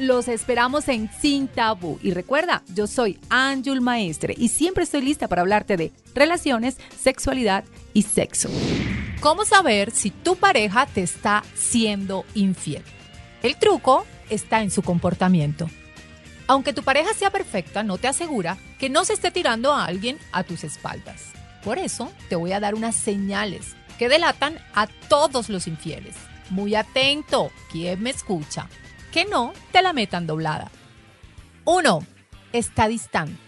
Los esperamos en Sin Tabú. Y recuerda, yo soy Anjul Maestre y siempre estoy lista para hablarte de relaciones, sexualidad y sexo. ¿Cómo saber si tu pareja te está siendo infiel? El truco está en su comportamiento. Aunque tu pareja sea perfecta, no te asegura que no se esté tirando a alguien a tus espaldas. Por eso te voy a dar unas señales que delatan a todos los infieles. Muy atento, ¿quién me escucha? Que no te la metan doblada. 1. Está distante.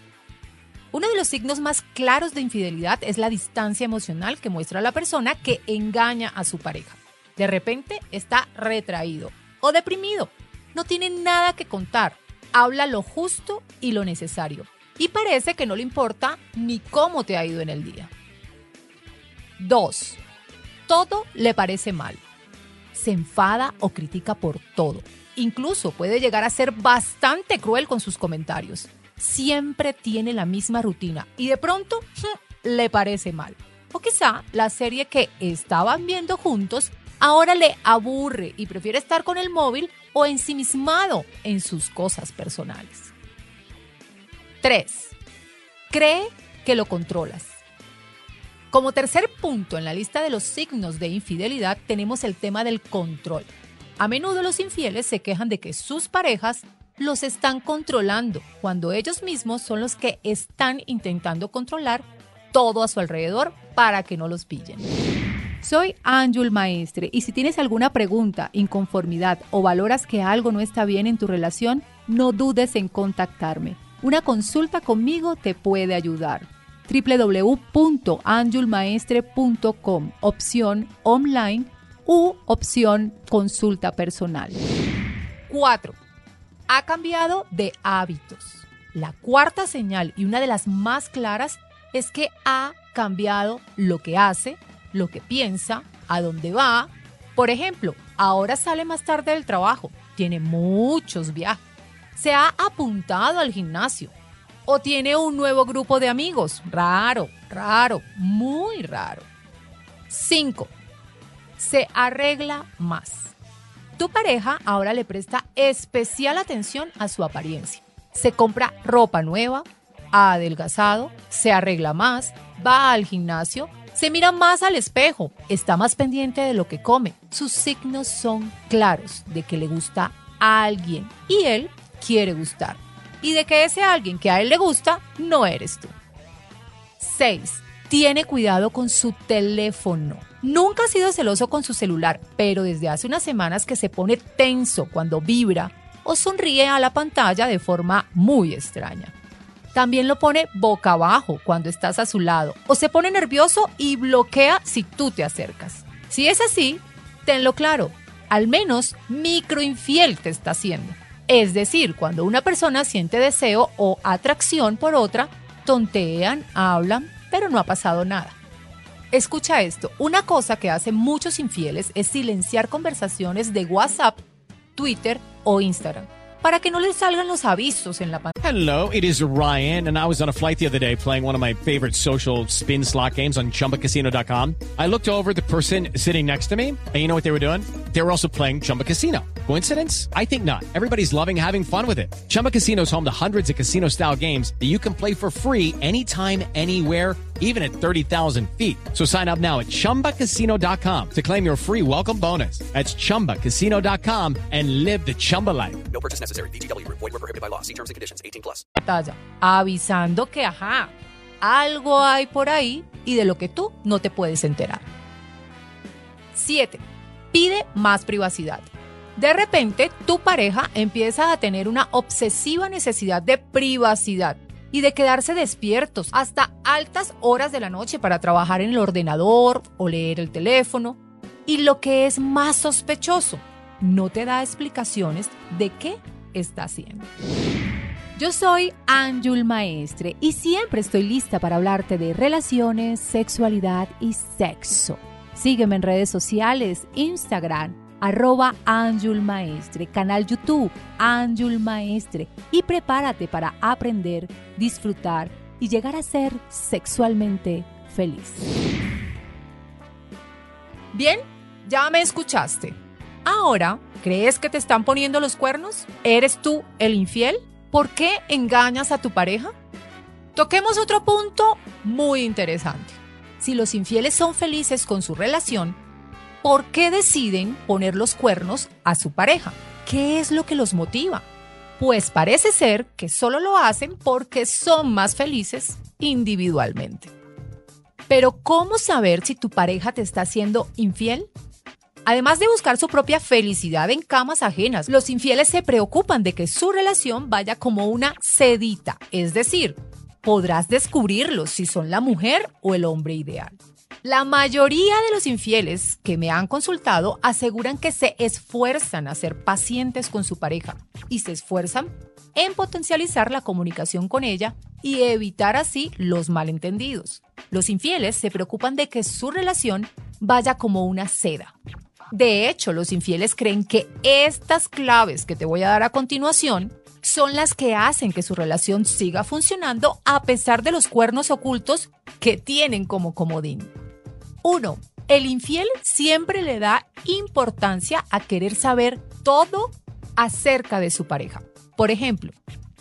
Uno de los signos más claros de infidelidad es la distancia emocional que muestra la persona que engaña a su pareja. De repente está retraído o deprimido. No tiene nada que contar. Habla lo justo y lo necesario. Y parece que no le importa ni cómo te ha ido en el día. 2. Todo le parece mal. Se enfada o critica por todo Incluso puede llegar a ser bastante cruel con sus comentarios. Siempre tiene la misma rutina y de pronto le parece mal. O quizá la serie que estaban viendo juntos ahora le aburre y prefiere estar con el móvil o ensimismado en sus cosas personales. 3. Cree que lo controlas. Como tercer punto en la lista de los signos de infidelidad tenemos el tema del control. A menudo los infieles se quejan de que sus parejas los están controlando, cuando ellos mismos son los que están intentando controlar todo a su alrededor para que no los pillen. Soy Anjul Maestre y si tienes alguna pregunta, inconformidad o valoras que algo no está bien en tu relación, no dudes en contactarme. Una consulta conmigo te puede ayudar. www.anjulmaestre.com, opción online u opción consulta personal. 4. Ha cambiado de hábitos. La cuarta señal y una de las más claras es que ha cambiado lo que hace, lo que piensa, a dónde va. Por ejemplo, ahora sale más tarde del trabajo, tiene muchos viajes, se ha apuntado al gimnasio o tiene un nuevo grupo de amigos. Raro, raro, muy raro. 5 se arregla más. Tu pareja ahora le presta especial atención a su apariencia. Se compra ropa nueva, ha adelgazado, se arregla más, va al gimnasio, se mira más al espejo, está más pendiente de lo que come. Sus signos son claros de que le gusta a alguien y él quiere gustar. Y de que ese alguien que a él le gusta no eres tú. 6 tiene cuidado con su teléfono. Nunca ha sido celoso con su celular, pero desde hace unas semanas que se pone tenso cuando vibra o sonríe a la pantalla de forma muy extraña. También lo pone boca abajo cuando estás a su lado o se pone nervioso y bloquea si tú te acercas. Si es así, tenlo claro, al menos microinfiel te está haciendo. Es decir, cuando una persona siente deseo o atracción por otra, tontean, hablan, pero no ha pasado nada. Escucha esto, una cosa que hacen muchos infieles es silenciar conversaciones de WhatsApp, Twitter o Instagram para que no les salgan los avisos en la pantalla. Hello, it is Ryan, and I was on a flight the other day playing one of my favorite social spin slot games on chumbacasino.com. I looked over the person sitting next to me, and you know what they were doing? They were also playing Chumba Casino. Coincidence? I think not. Everybody's loving having fun with it. Chumba Casino is home to hundreds of casino style games that you can play for free anytime, anywhere, even at 30,000 feet. So sign up now at chumbacasino.com to claim your free welcome bonus. That's chumbacasino.com and live the Chumba life. No purchase necessary. VGW Group. Void were prohibited by law. See terms and conditions. 18 plus. avisando que, ajá, algo hay por ahí y de lo que tú no te puedes enterar. 7. Pide más privacidad. De repente, tu pareja empieza a tener una obsesiva necesidad de privacidad y de quedarse despiertos hasta altas horas de la noche para trabajar en el ordenador o leer el teléfono. Y lo que es más sospechoso, no te da explicaciones de qué está haciendo. Yo soy Anjul Maestre y siempre estoy lista para hablarte de relaciones, sexualidad y sexo. Sígueme en redes sociales, Instagram, arroba Anjul Maestre, canal YouTube Anjul Maestre y prepárate para aprender, disfrutar y llegar a ser sexualmente feliz. Bien, ya me escuchaste. Ahora, ¿crees que te están poniendo los cuernos? ¿Eres tú el infiel? ¿Por qué engañas a tu pareja? Toquemos otro punto muy interesante. Si los infieles son felices con su relación, ¿por qué deciden poner los cuernos a su pareja? ¿Qué es lo que los motiva? Pues parece ser que solo lo hacen porque son más felices individualmente. Pero ¿cómo saber si tu pareja te está haciendo infiel? Además de buscar su propia felicidad en camas ajenas, los infieles se preocupan de que su relación vaya como una sedita, es decir, podrás descubrirlos si son la mujer o el hombre ideal. La mayoría de los infieles que me han consultado aseguran que se esfuerzan a ser pacientes con su pareja y se esfuerzan en potencializar la comunicación con ella y evitar así los malentendidos. Los infieles se preocupan de que su relación vaya como una seda. De hecho, los infieles creen que estas claves que te voy a dar a continuación son las que hacen que su relación siga funcionando a pesar de los cuernos ocultos que tienen como comodín. 1. El infiel siempre le da importancia a querer saber todo acerca de su pareja. Por ejemplo,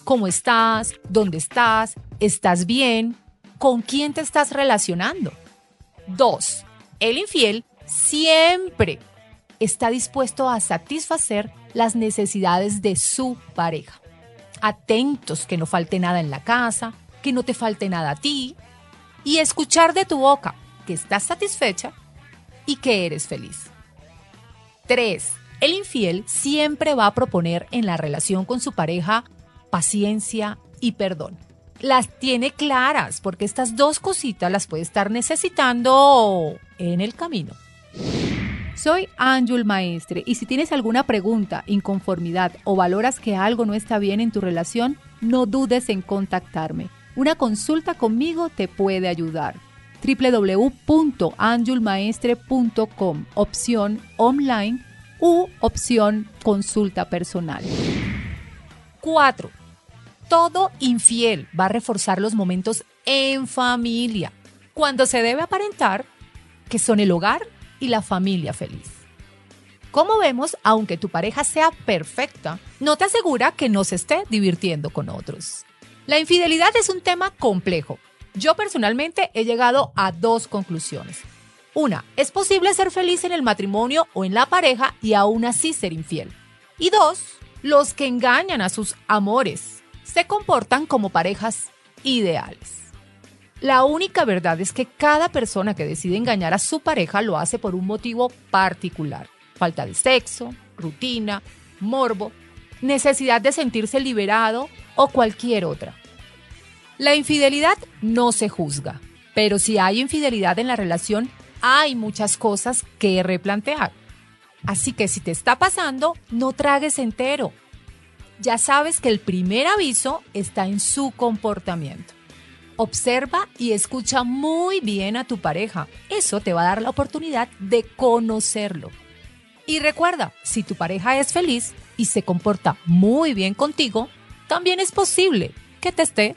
¿cómo estás? ¿Dónde estás? ¿Estás bien? ¿Con quién te estás relacionando? 2. El infiel siempre está dispuesto a satisfacer las necesidades de su pareja. Atentos que no falte nada en la casa, que no te falte nada a ti y escuchar de tu boca que estás satisfecha y que eres feliz. 3. El infiel siempre va a proponer en la relación con su pareja paciencia y perdón. Las tiene claras porque estas dos cositas las puede estar necesitando en el camino. Soy Anjul Maestre y si tienes alguna pregunta, inconformidad o valoras que algo no está bien en tu relación, no dudes en contactarme. Una consulta conmigo te puede ayudar www.anjulmaestre.com, opción online u opción consulta personal. 4. Todo infiel va a reforzar los momentos en familia, cuando se debe aparentar que son el hogar y la familia feliz. Como vemos, aunque tu pareja sea perfecta, no te asegura que no se esté divirtiendo con otros. La infidelidad es un tema complejo yo personalmente he llegado a dos conclusiones. Una, es posible ser feliz en el matrimonio o en la pareja y aún así ser infiel. Y dos, los que engañan a sus amores se comportan como parejas ideales. La única verdad es que cada persona que decide engañar a su pareja lo hace por un motivo particular. Falta de sexo, rutina, morbo, necesidad de sentirse liberado o cualquier otra. La infidelidad no se juzga, pero si hay infidelidad en la relación, hay muchas cosas que replantear. Así que si te está pasando, no tragues entero. Ya sabes que el primer aviso está en su comportamiento. Observa y escucha muy bien a tu pareja. Eso te va a dar la oportunidad de conocerlo. Y recuerda, si tu pareja es feliz y se comporta muy bien contigo, también es posible que te esté